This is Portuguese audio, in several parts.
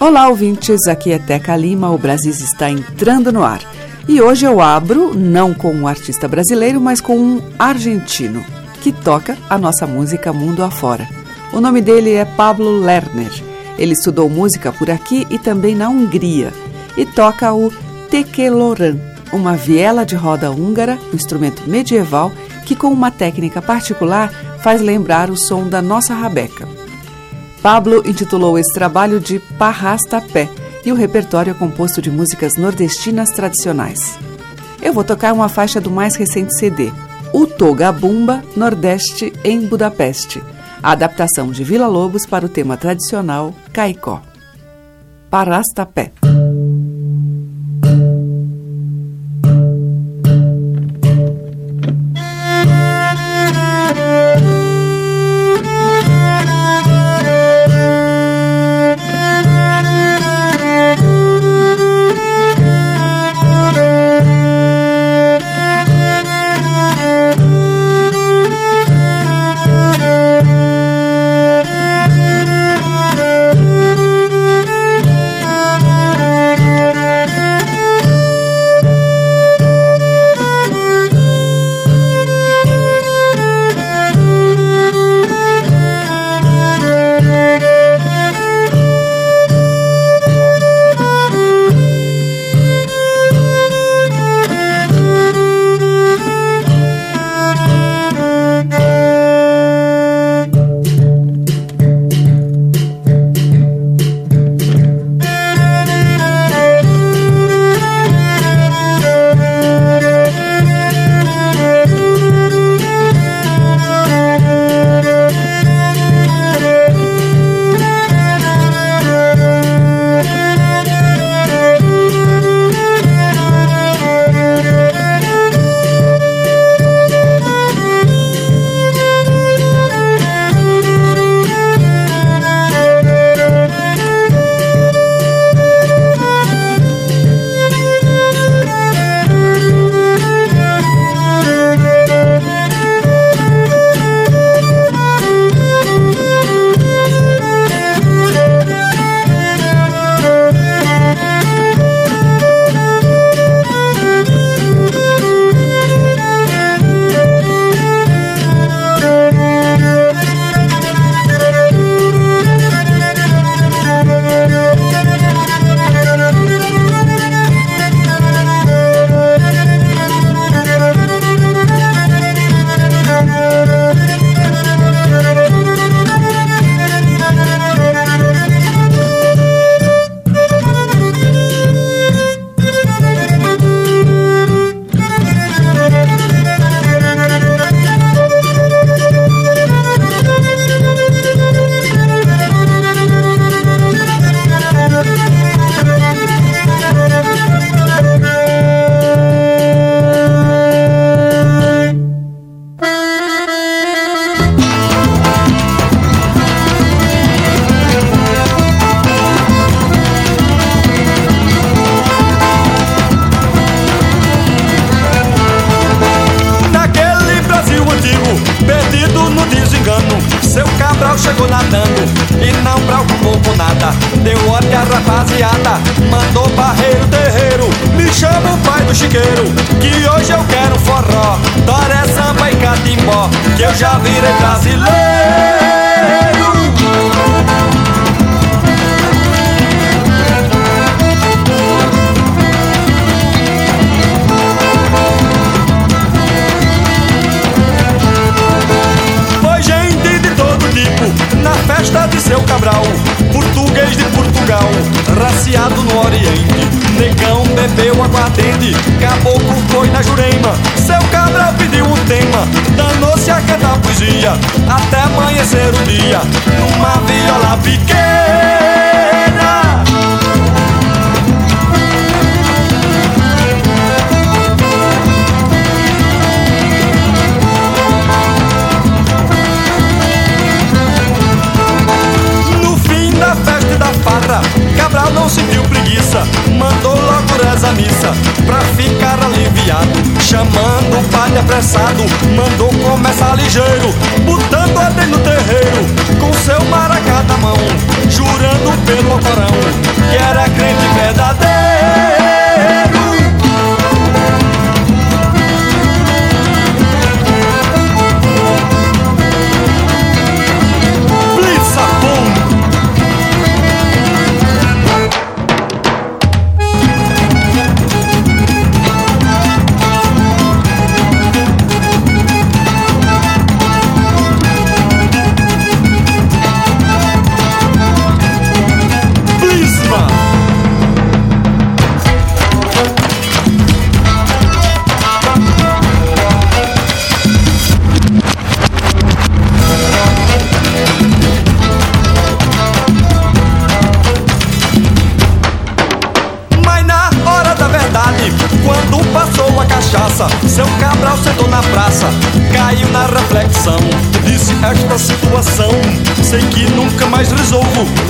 Olá, ouvintes. Aqui é Teca Lima. O Brasis está entrando no ar. E hoje eu abro não com um artista brasileiro, mas com um argentino que toca a nossa música mundo afora. O nome dele é Pablo Lerner. Ele estudou música por aqui e também na Hungria e toca o tekeloran, uma viela de roda húngara, um instrumento medieval que com uma técnica particular faz lembrar o som da nossa rabeca. Pablo intitulou esse trabalho de Parrasta Pé e o repertório é composto de músicas nordestinas tradicionais. Eu vou tocar uma faixa do mais recente CD, O Togabumba Nordeste em Budapeste, a adaptação de Vila Lobos para o tema tradicional Caicó. Parastapé. Apressado, mandou começar ligeiro, botando ordem no terreiro, com seu maracá na mão, jurando pelo corão, que era crente verdadeiro. Mais resolvo.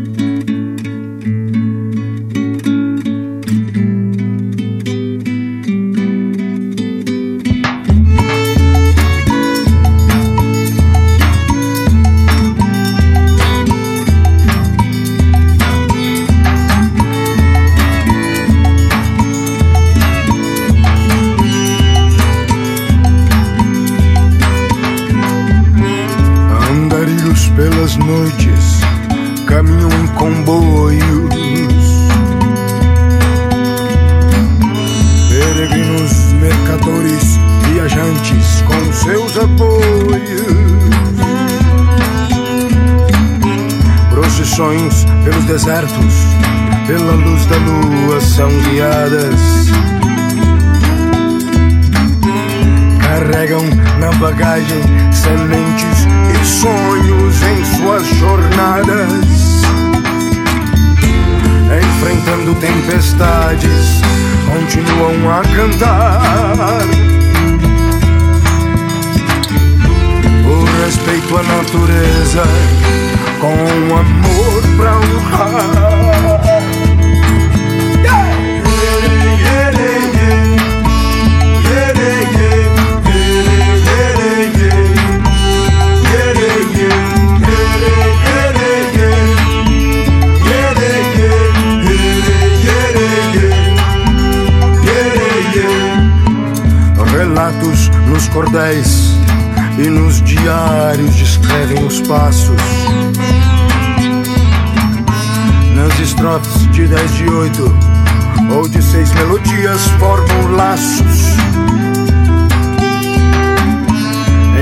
Estrofes de oito ou de seis melodias formam laços.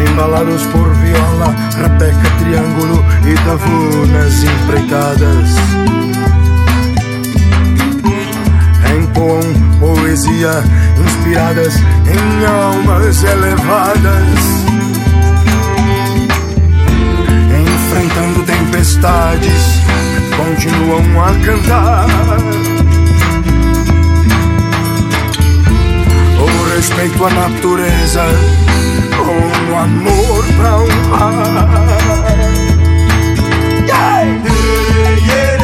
Embalados por viola, rapeca, triângulo e tavunas empreitadas. Empoam poesia inspiradas em almas elevadas, enfrentando tempestades, continuam a cantar. O respeito à natureza, o amor pra honrar. Yeah! Yeah, yeah, yeah.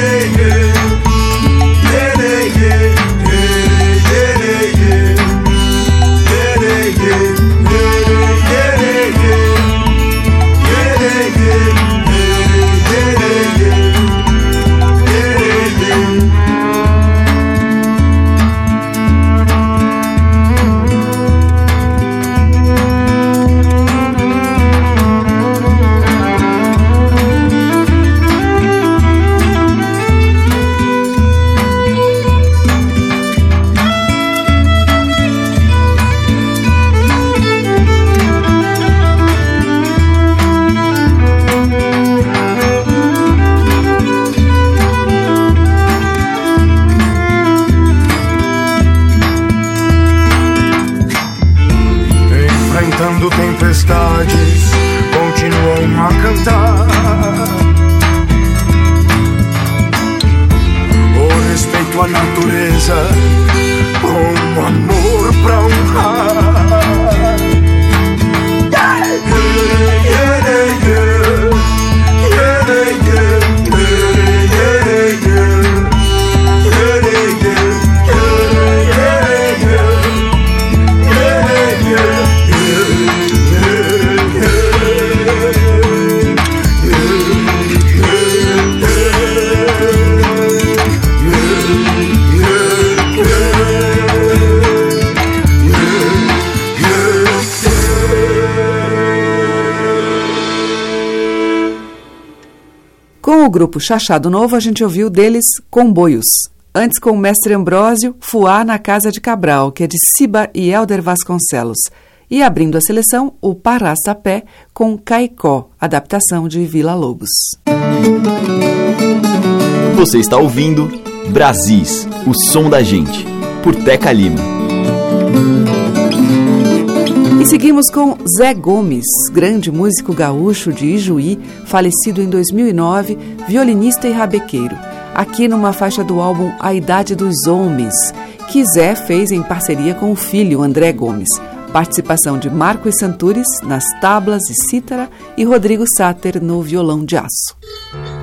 Cantar. O respeito à natureza, grupo Chachado Novo, a gente ouviu deles Comboios. Antes, com o mestre Ambrósio, Fuá na Casa de Cabral, que é de Siba e Helder Vasconcelos. E abrindo a seleção, o Parastapé com Caicó, adaptação de Vila Lobos. Você está ouvindo Brasis, o som da gente, por Teca Lima. E seguimos com Zé Gomes, grande músico gaúcho de Ijuí, falecido em 2009, violinista e rabequeiro. Aqui numa faixa do álbum A Idade dos Homens, que Zé fez em parceria com o filho André Gomes. Participação de Marcos Santures nas tablas e cítara e Rodrigo Sáter no violão de aço.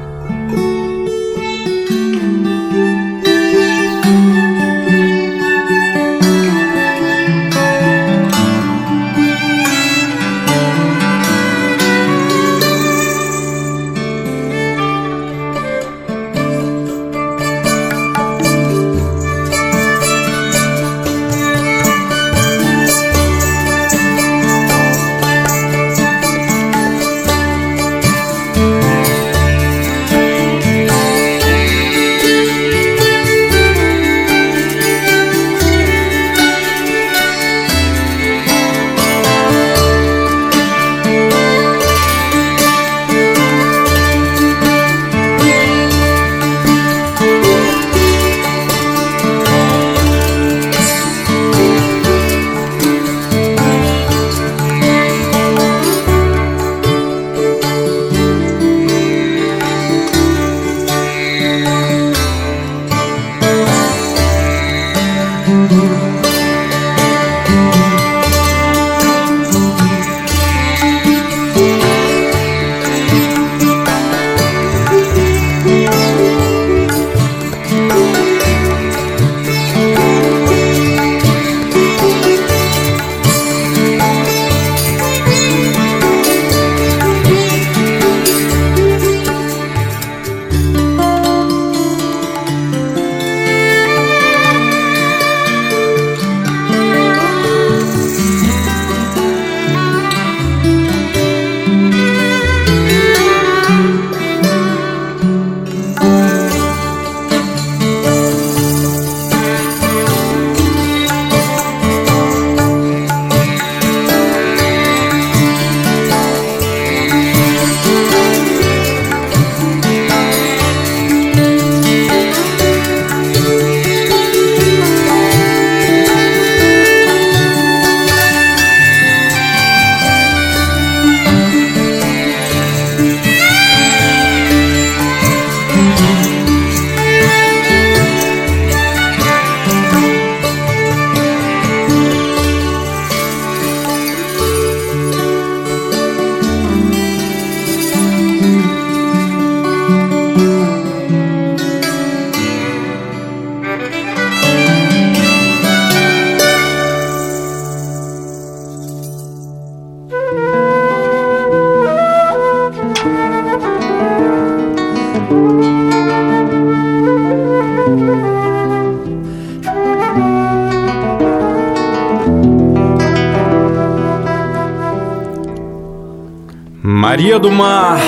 Maria do Mar,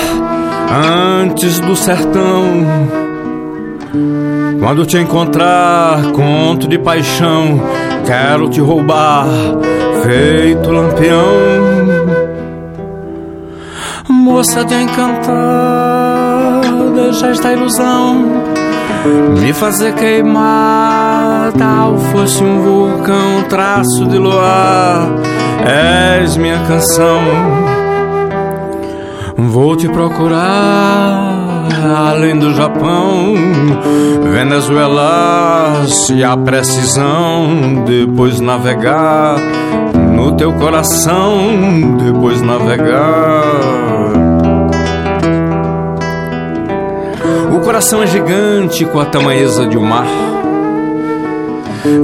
antes do sertão. Quando te encontrar, conto de paixão, quero te roubar, feito lampião. Moça de encantar, deixa esta ilusão me fazer queimar, tal fosse um vulcão, traço de luar és minha canção. Vou te procurar além do Japão, Venezuela, se há precisão, depois navegar no teu coração, depois navegar. O coração é gigante com a tamanheza de um mar.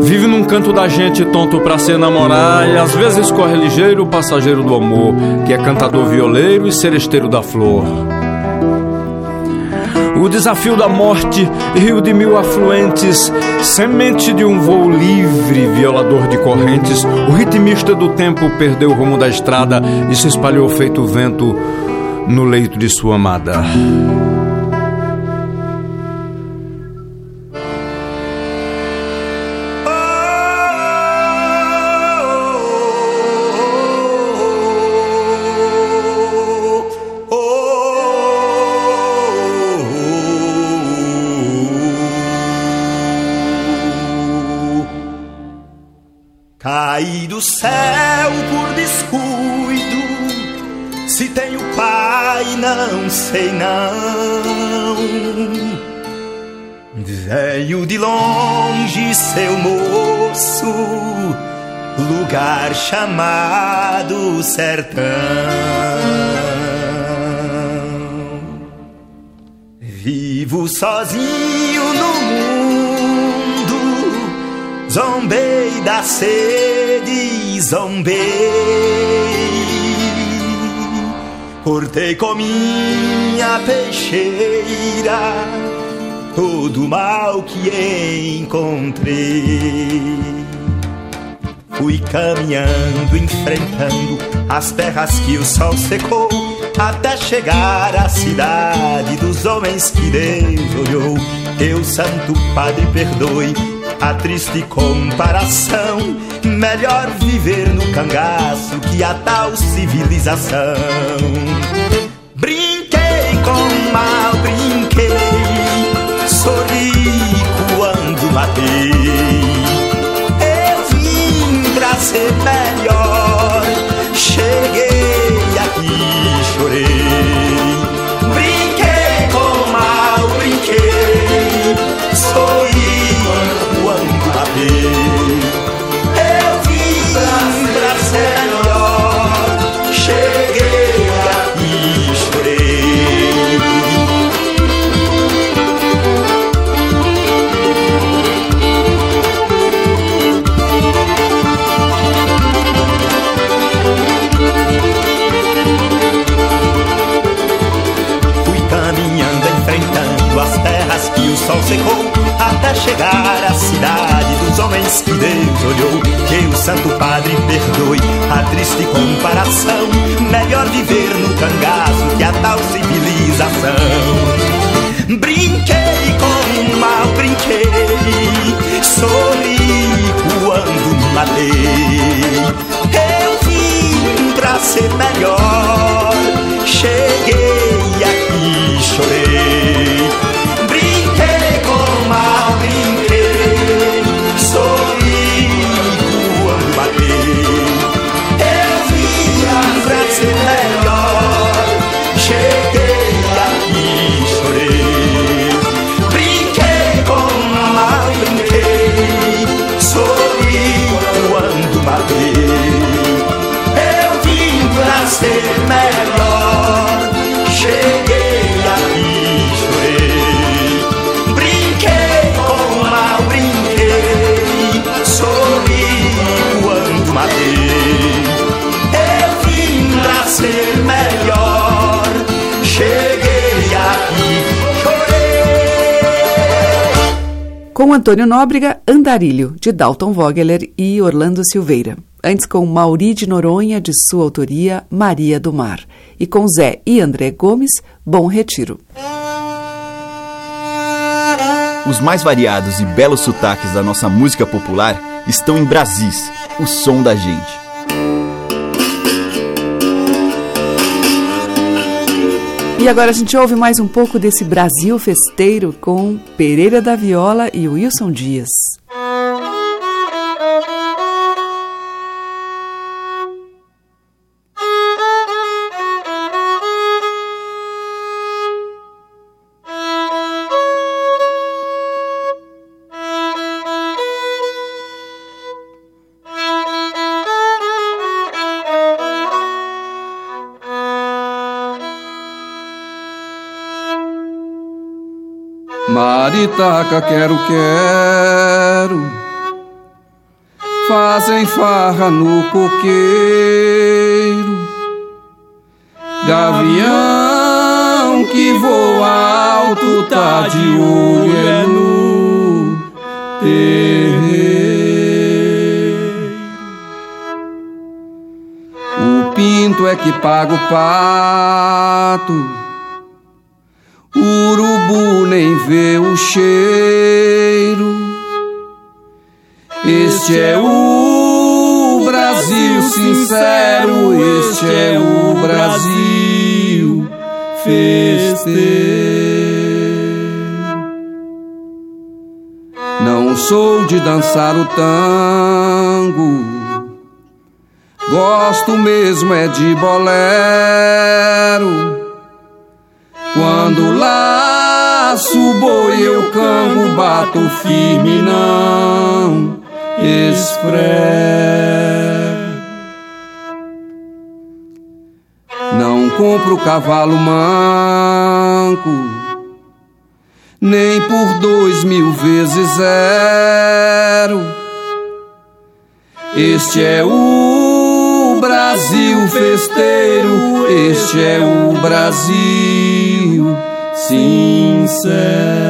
Vive num canto da gente tonto pra se namorar E às vezes corre ligeiro o passageiro do amor Que é cantador violeiro e seresteiro da flor o desafio da morte, rio de mil afluentes, semente de um voo livre, violador de correntes. O ritmista do tempo perdeu o rumo da estrada e se espalhou feito vento no leito de sua amada. Chamado sertão. Vivo sozinho no mundo, zombei da sede, zombei. Cortei com minha peixeira todo mal que encontrei. Fui caminhando, enfrentando as terras que o sol secou, até chegar à cidade dos homens que Deus olhou. Teu Santo Padre perdoe a triste comparação. Melhor viver no cangaço que a tal civilização. Chegar à cidade dos homens que Deus olhou. Que o Santo Padre perdoe a triste comparação. Melhor viver no cangaço que a tal civilização. Brinquei com o mal, brinquei, sorri quando matei. Eu vim pra ser melhor, cheguei aqui, chorei. Com Antônio Nóbrega, Andarilho, de Dalton Vogeler e Orlando Silveira. Antes com Mauri de Noronha, de sua autoria, Maria do Mar. E com Zé e André Gomes, Bom Retiro. Os mais variados e belos sotaques da nossa música popular estão em Brasis, o som da gente. E agora a gente ouve mais um pouco desse Brasil festeiro com Pereira da Viola e Wilson Dias. Maritaca, quero, quero. Fazem farra no coqueiro. Gavião que voa alto, tá de olho é no terreiro. O pinto é que paga o pato urubu nem vê o cheiro. Este é o Brasil sincero, este é o Brasil festeiro. Não sou de dançar o tango, gosto mesmo é de bolero. Quando laço o boi eu cango, bato firme não esfrego. Não compro cavalo manco, nem por dois mil vezes zero. Este é o Brasil festeiro, este é o Brasil sincero.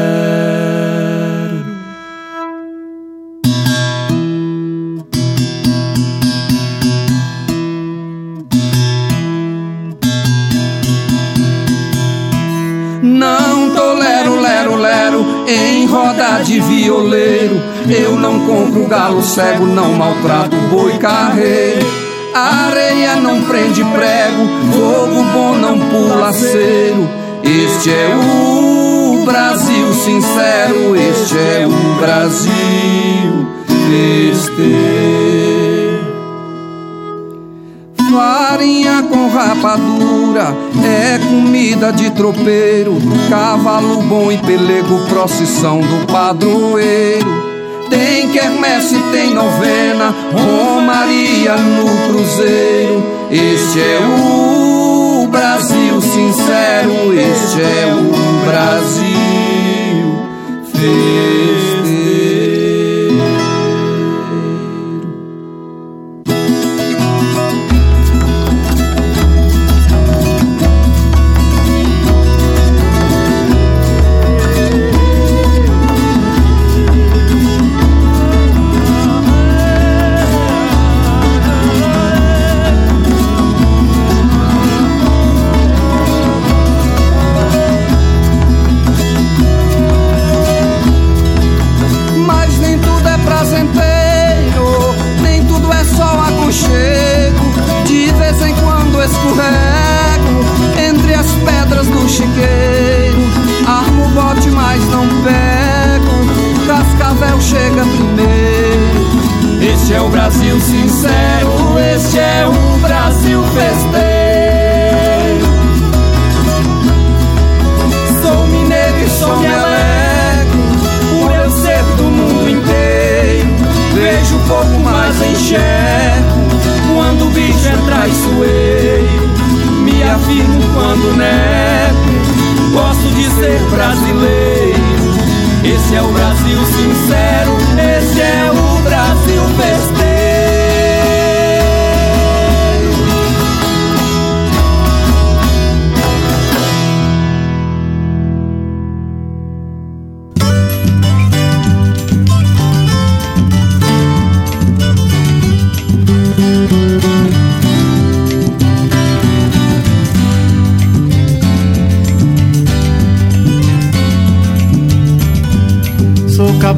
em roda de violeiro. Eu não compro galo cego, não maltrato boi carreiro. Areia não prende prego, fogo bom não pula cero. Este é o Brasil sincero, este é o Brasil festeiro. Farinha com rapadura é comida de tropeiro. Cavalo bom e pelego, procissão do padroeiro. Tem quermesse, tem novena, romaria no cruzeiro. Este é o Brasil sincero, este é o Brasil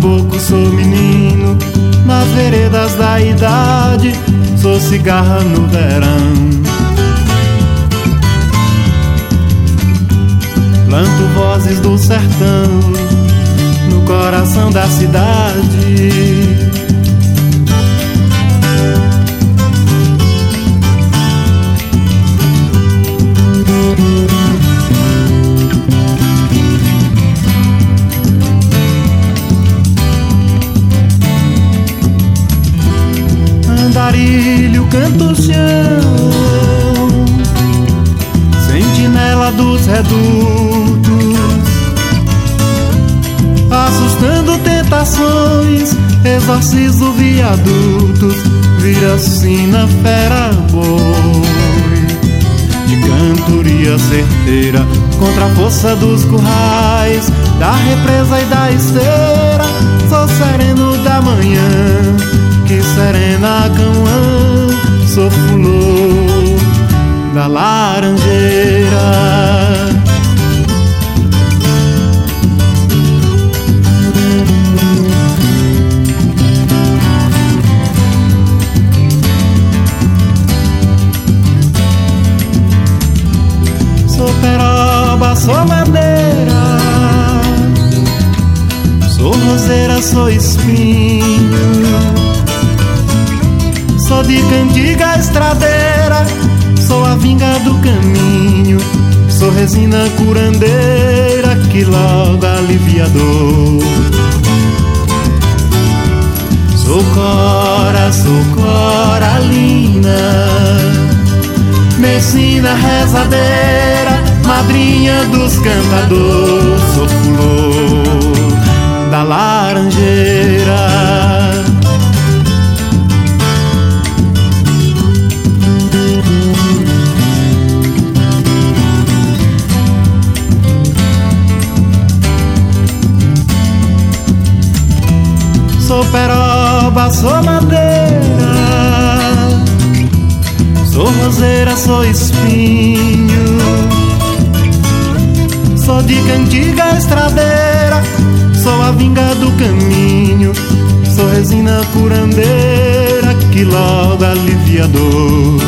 caboclo, sou menino nas veredas da idade, sou cigarra no verão. Planto vozes do sertão no coração da cidade. Redutos, estações, exorcizo viadutos, vira sina fera boi. De cantoria certeira, contra a força dos currais, da represa e da esteira, sou sereno da manhã, que serena cão, sou flor da laranjeira. sou madeira, sou roseira, sou espinho, sou de cantiga estradeira, sou a vinga do caminho, sou resina curandeira que logo alivia dor. Sou cora, sou coralina, medicina rezadeira madrinha dos cantadores, sou flor da laranjeira. Sou madeira, sou roseira, sou espinho. Sou de cantiga estradeira, sou a vinga do caminho, sou resina curandeira que logo alivia dor.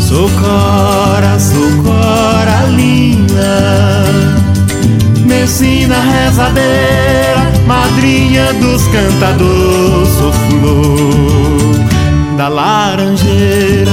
Sou cora, sou coralina, medicina rezadeira, madrinha dos cantadores, sou flor da laranjeira.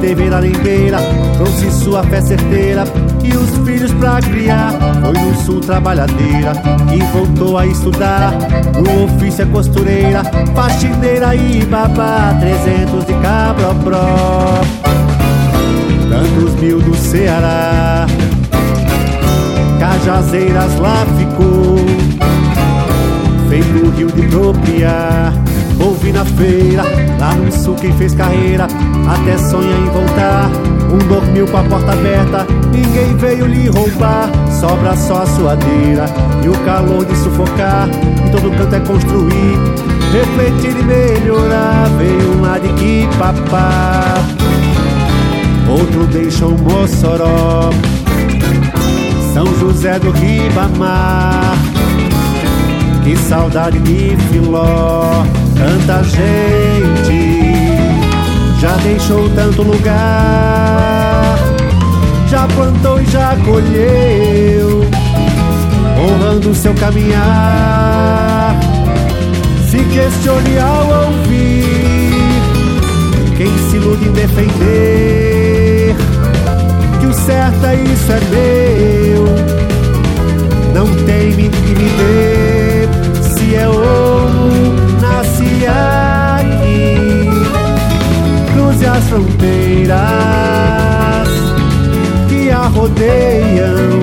Teve laranjeira, trouxe sua fé certeira e os filhos pra criar. Foi no sul trabalhadeira e voltou a estudar. No ofício é costureira, faxineira e babá, trezentos de cabropró. Tantos mil do Ceará, Cajazeiras lá ficou, feito o rio de propriar Ouvi na feira, lá no sul quem fez carreira Até sonha em voltar. Um dormiu com a porta aberta Ninguém veio lhe roubar. Sobra só a suadeira E o calor de sufocar. Em todo canto é construir Refletir e melhorar. Veio de que papá. Outro deixou Mossoró São José do Ribamar Que saudade de Filó Tanta gente já deixou tanto lugar, já plantou e já colheu, honrando seu caminhar. Se questione ao ouvir quem se ilude em defender que o certa, isso é meu. Não teme e me dê, As fronteiras que a rodeiam,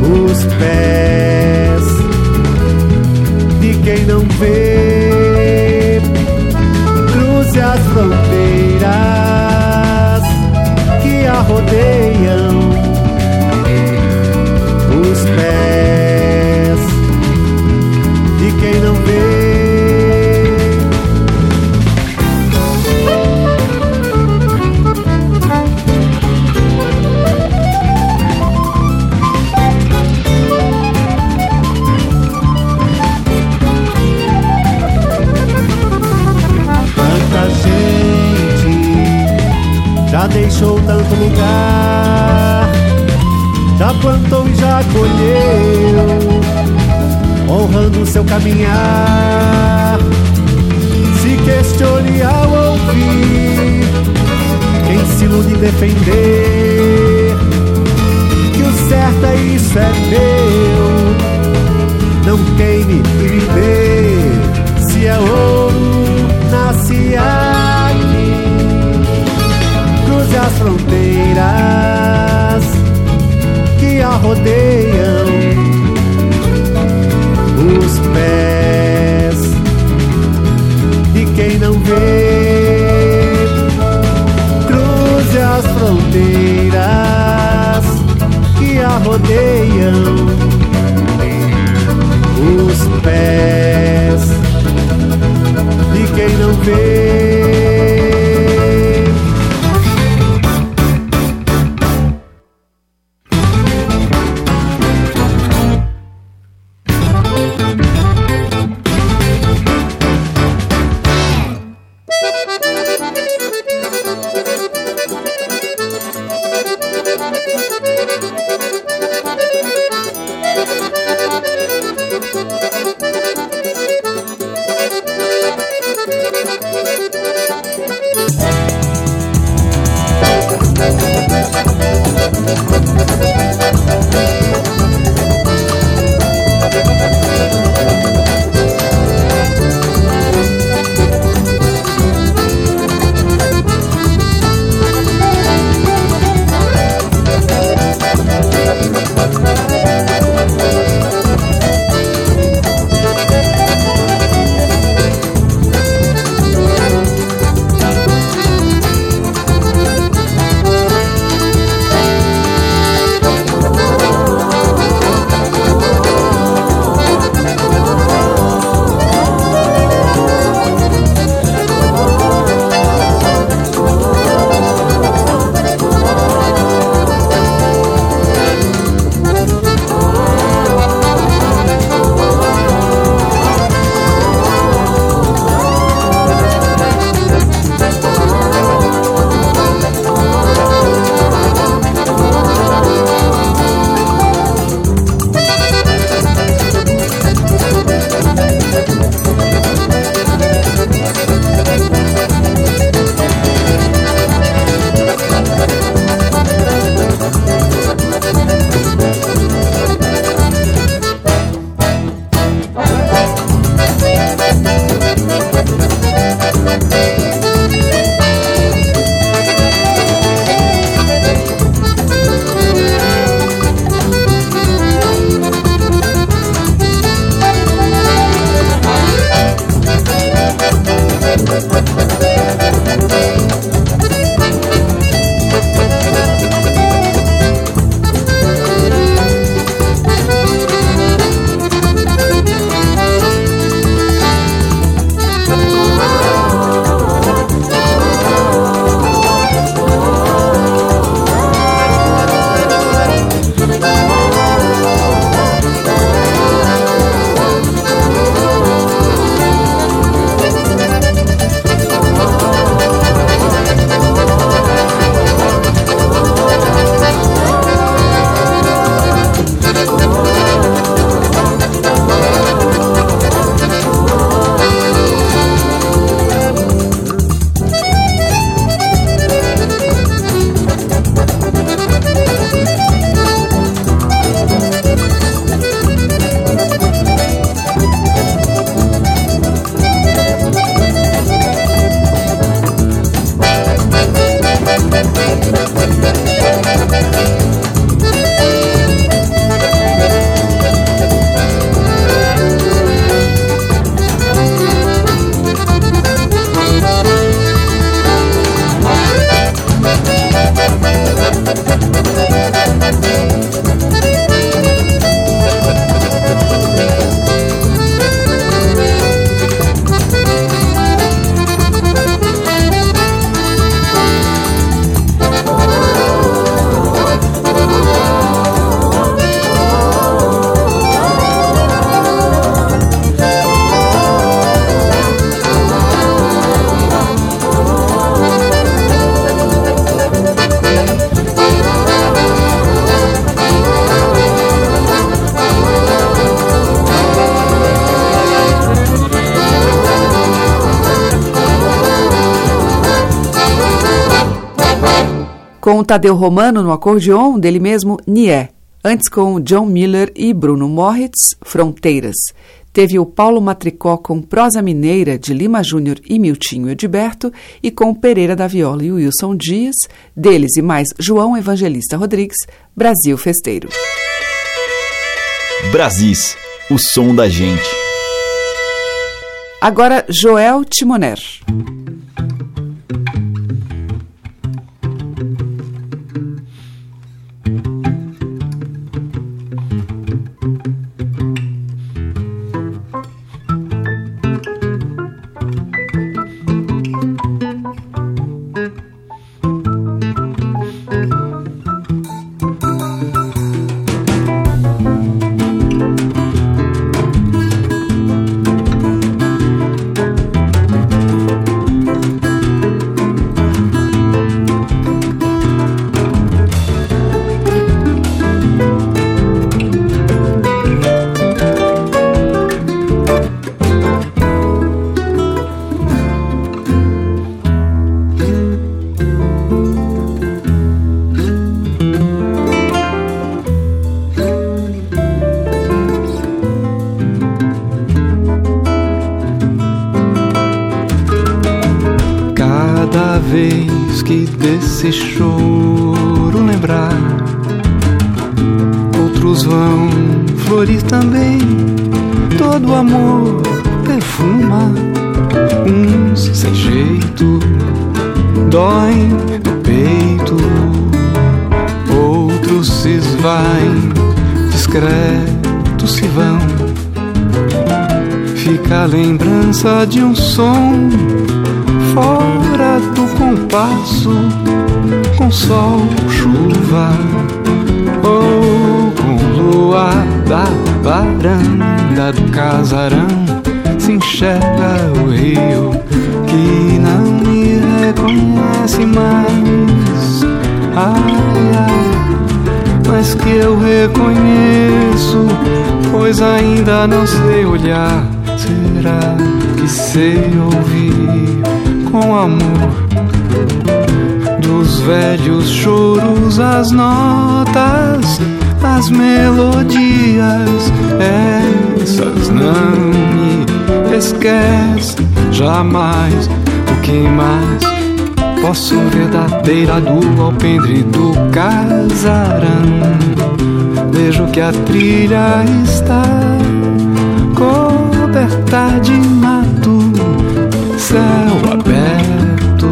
os pés de quem não vê. Cruze as fronteiras rodeiam já deixou tanto lugar. Já plantou e já colheu, honrando seu caminhar. Se questione ao ouvir quem se ilude defender que o certo é isso é meu. Não queime e me se é ouro, nasce aqui cruze as fronteiras que a rodeiam. Os pés de quem não vê, cruze as fronteiras que a rodeiam. Os pés de quem não vê. Tadeu Romano no acordeon, dele mesmo, Nié. Antes com John Miller e Bruno Moritz, Fronteiras. Teve o Paulo Matricó com Prosa Mineira, de Lima Júnior e Miltinho Edberto, e com Pereira da Viola e Wilson Dias, deles e mais João Evangelista Rodrigues, Brasil Festeiro. Brasis, o som da gente. Agora, Joel Timoner. Reconheço, pois ainda não sei olhar. Será que sei ouvir com amor? dos velhos choros, as notas, as melodias, essas não me esquece jamais. O que mais posso ver da beira do alpendre do casarão? Vejo que a trilha está coberta de mato, céu aberto,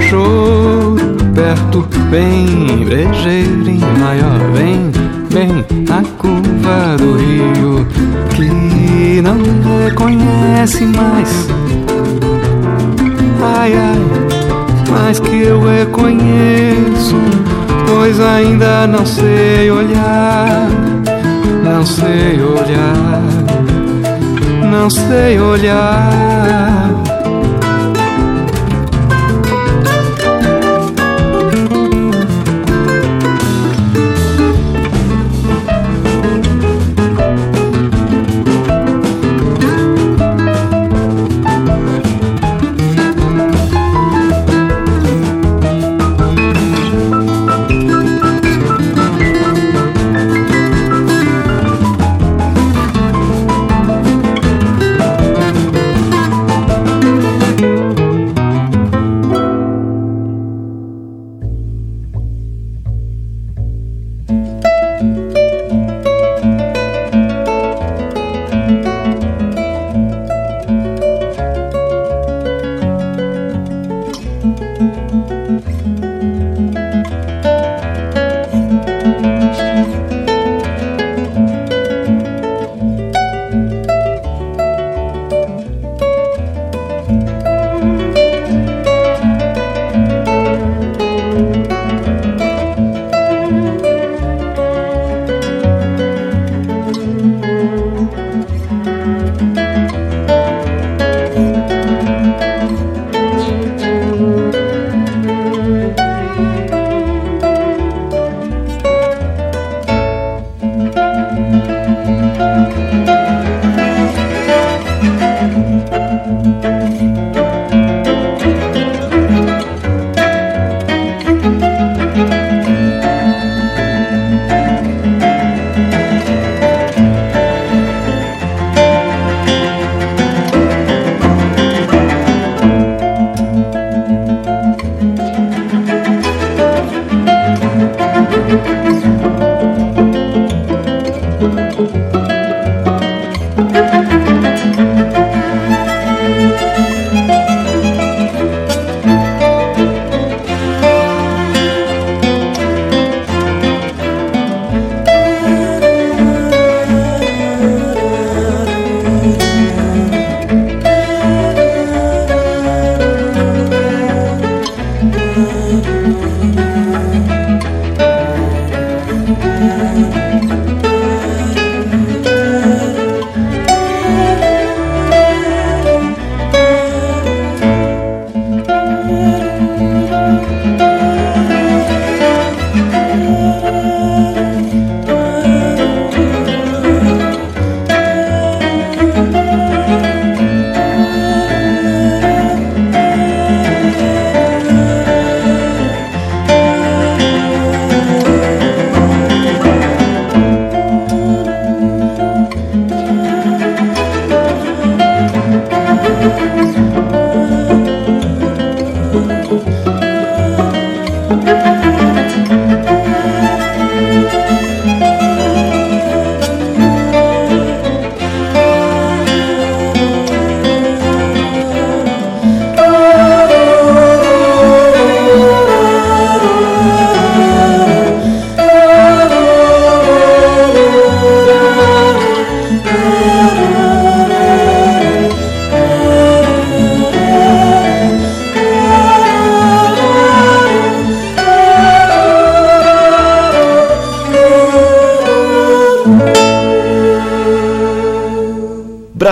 choro perto, bem brejeiro maior, vem, vem na curva do rio que não reconhece mais. Ai, ai, mas que eu reconheço, pois ainda não sei olhar, não sei olhar, não sei olhar.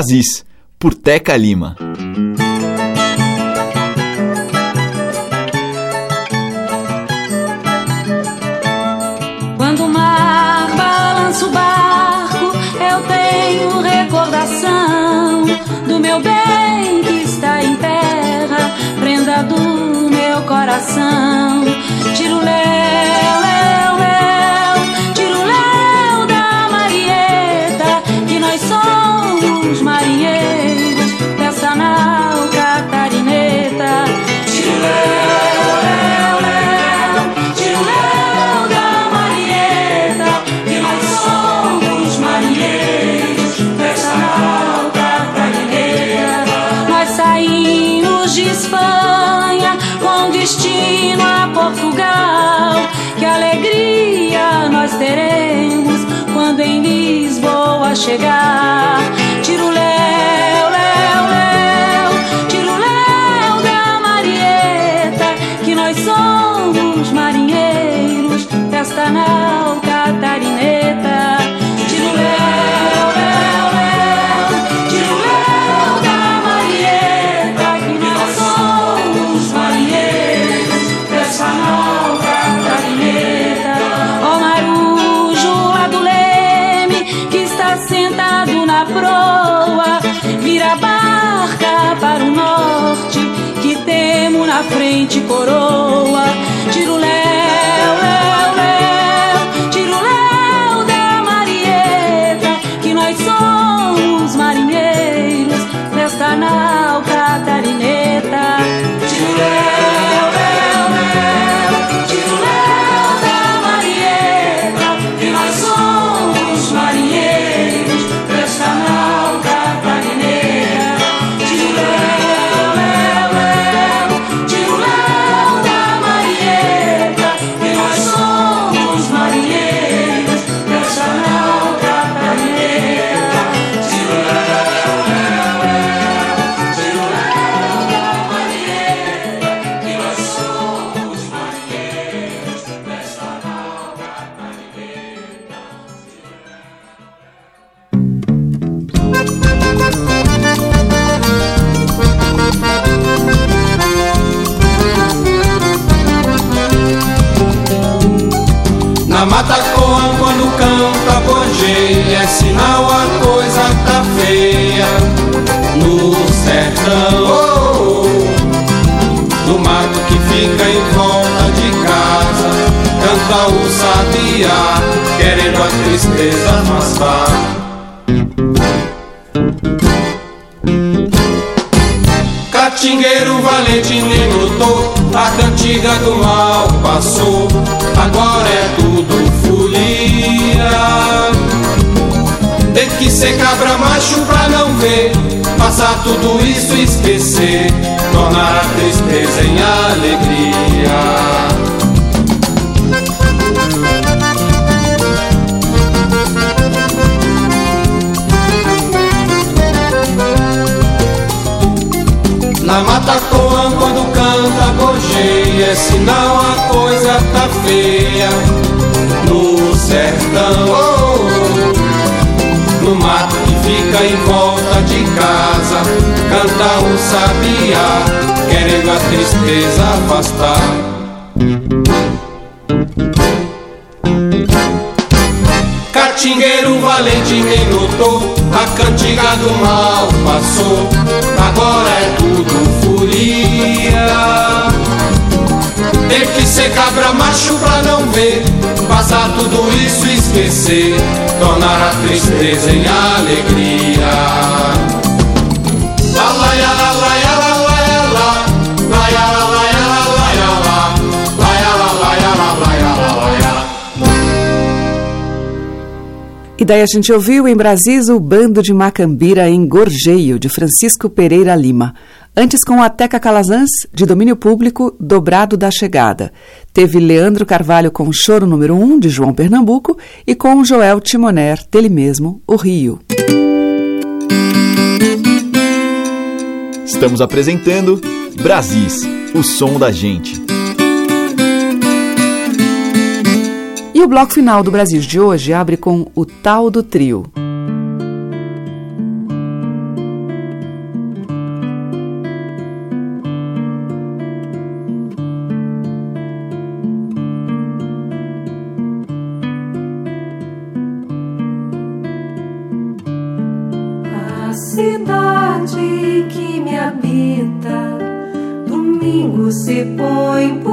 Aziz, por Teca Lima. Quando o mar balança o barco, eu tenho recordação do meu bem que está em terra, prenda do meu coração. Tiro leve O do mal passou, agora é tudo furia. Tem que ser cabra macho pra não ver, passar tudo isso e esquecer, tornar a tristeza em alegria. Lá, lá, lá, lá, E daí a gente ouviu em Brasis o Bando de Macambira em Gorjeio, de Francisco Pereira Lima. Antes com a Teca Calazans, de domínio público, Dobrado da Chegada. Teve Leandro Carvalho com Choro número 1, um, de João Pernambuco, e com Joel Timoner, dele mesmo, O Rio. Estamos apresentando Brasis, o som da gente. E o bloco final do Brasil de hoje abre com o tal do trio. A cidade que me habita, domingo se põe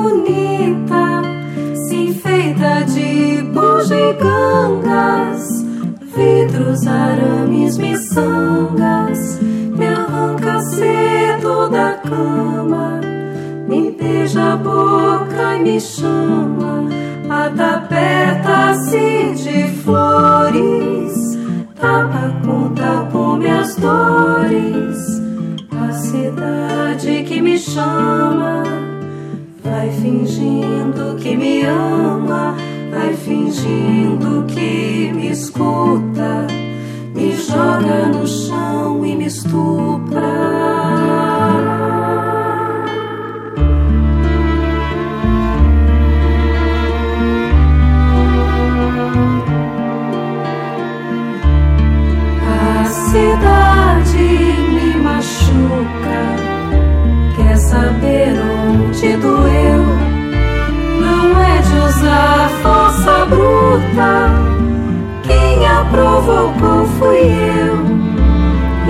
me chama. Vai fingindo que me ama, vai fingindo que me escuta. Me joga no chão e me estupra. saber onde doeu. Não é de usar força bruta. Quem a provocou fui eu.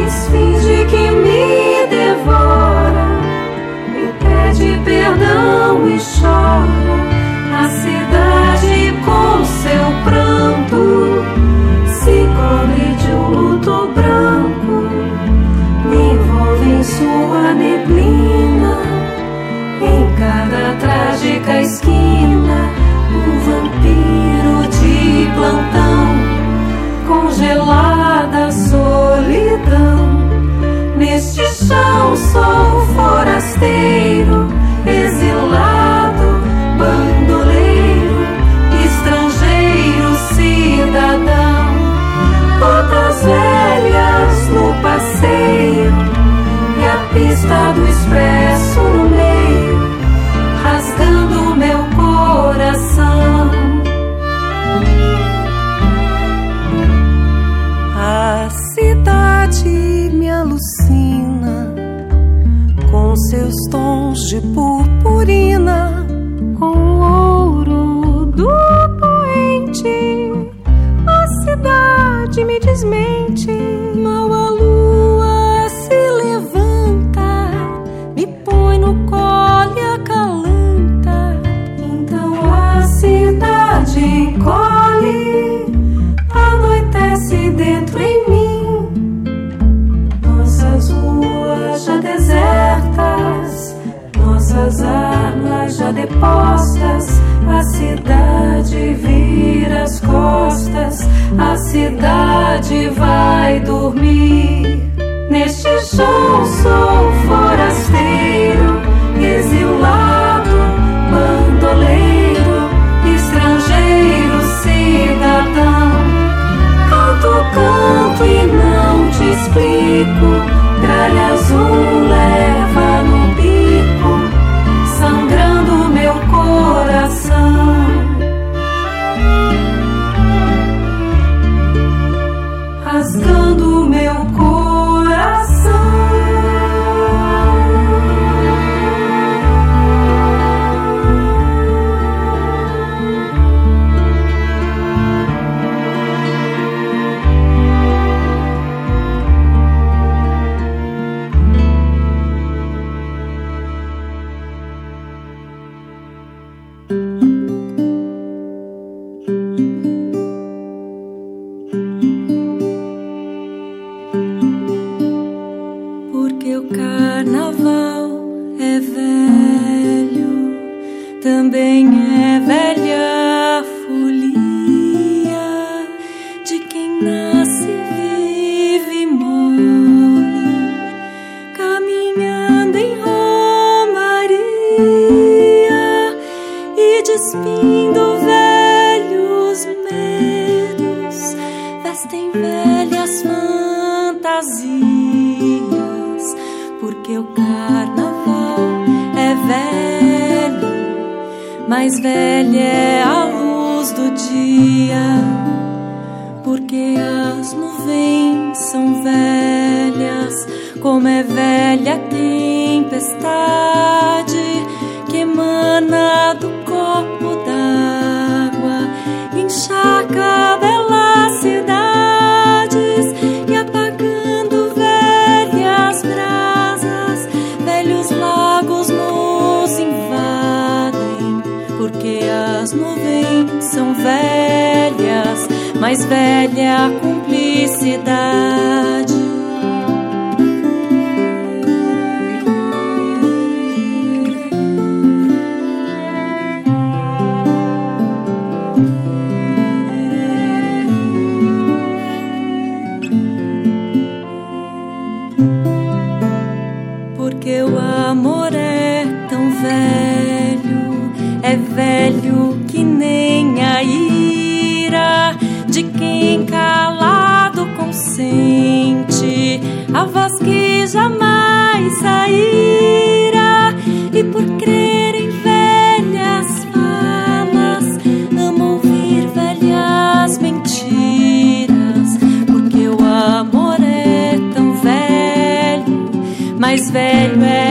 Esfinge que me devora, me pede perdão e chora. A cidade com seu pranto. cerca a esquina um vampiro de plantão, congelada solidão. Neste chão sou forasteiro. j'ai beau também é velha. mais velha é a luz do dia, porque as nuvens são velhas, como é velha a tempestade que emana do copo d'água, encharca velha cumplicidade. a voz que jamais sairá, e por crer em velhas falas, amo ouvir velhas mentiras, porque o amor é tão velho, mais velho é.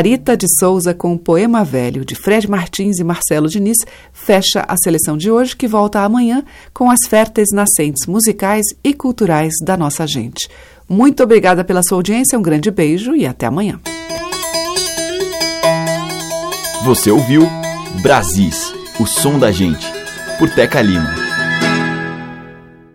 Tarita de Souza com o Poema Velho, de Fred Martins e Marcelo Diniz, fecha a seleção de hoje, que volta amanhã com as férteis nascentes musicais e culturais da nossa gente. Muito obrigada pela sua audiência, um grande beijo e até amanhã. Você ouviu Brasis, o som da gente, por Teca Lima.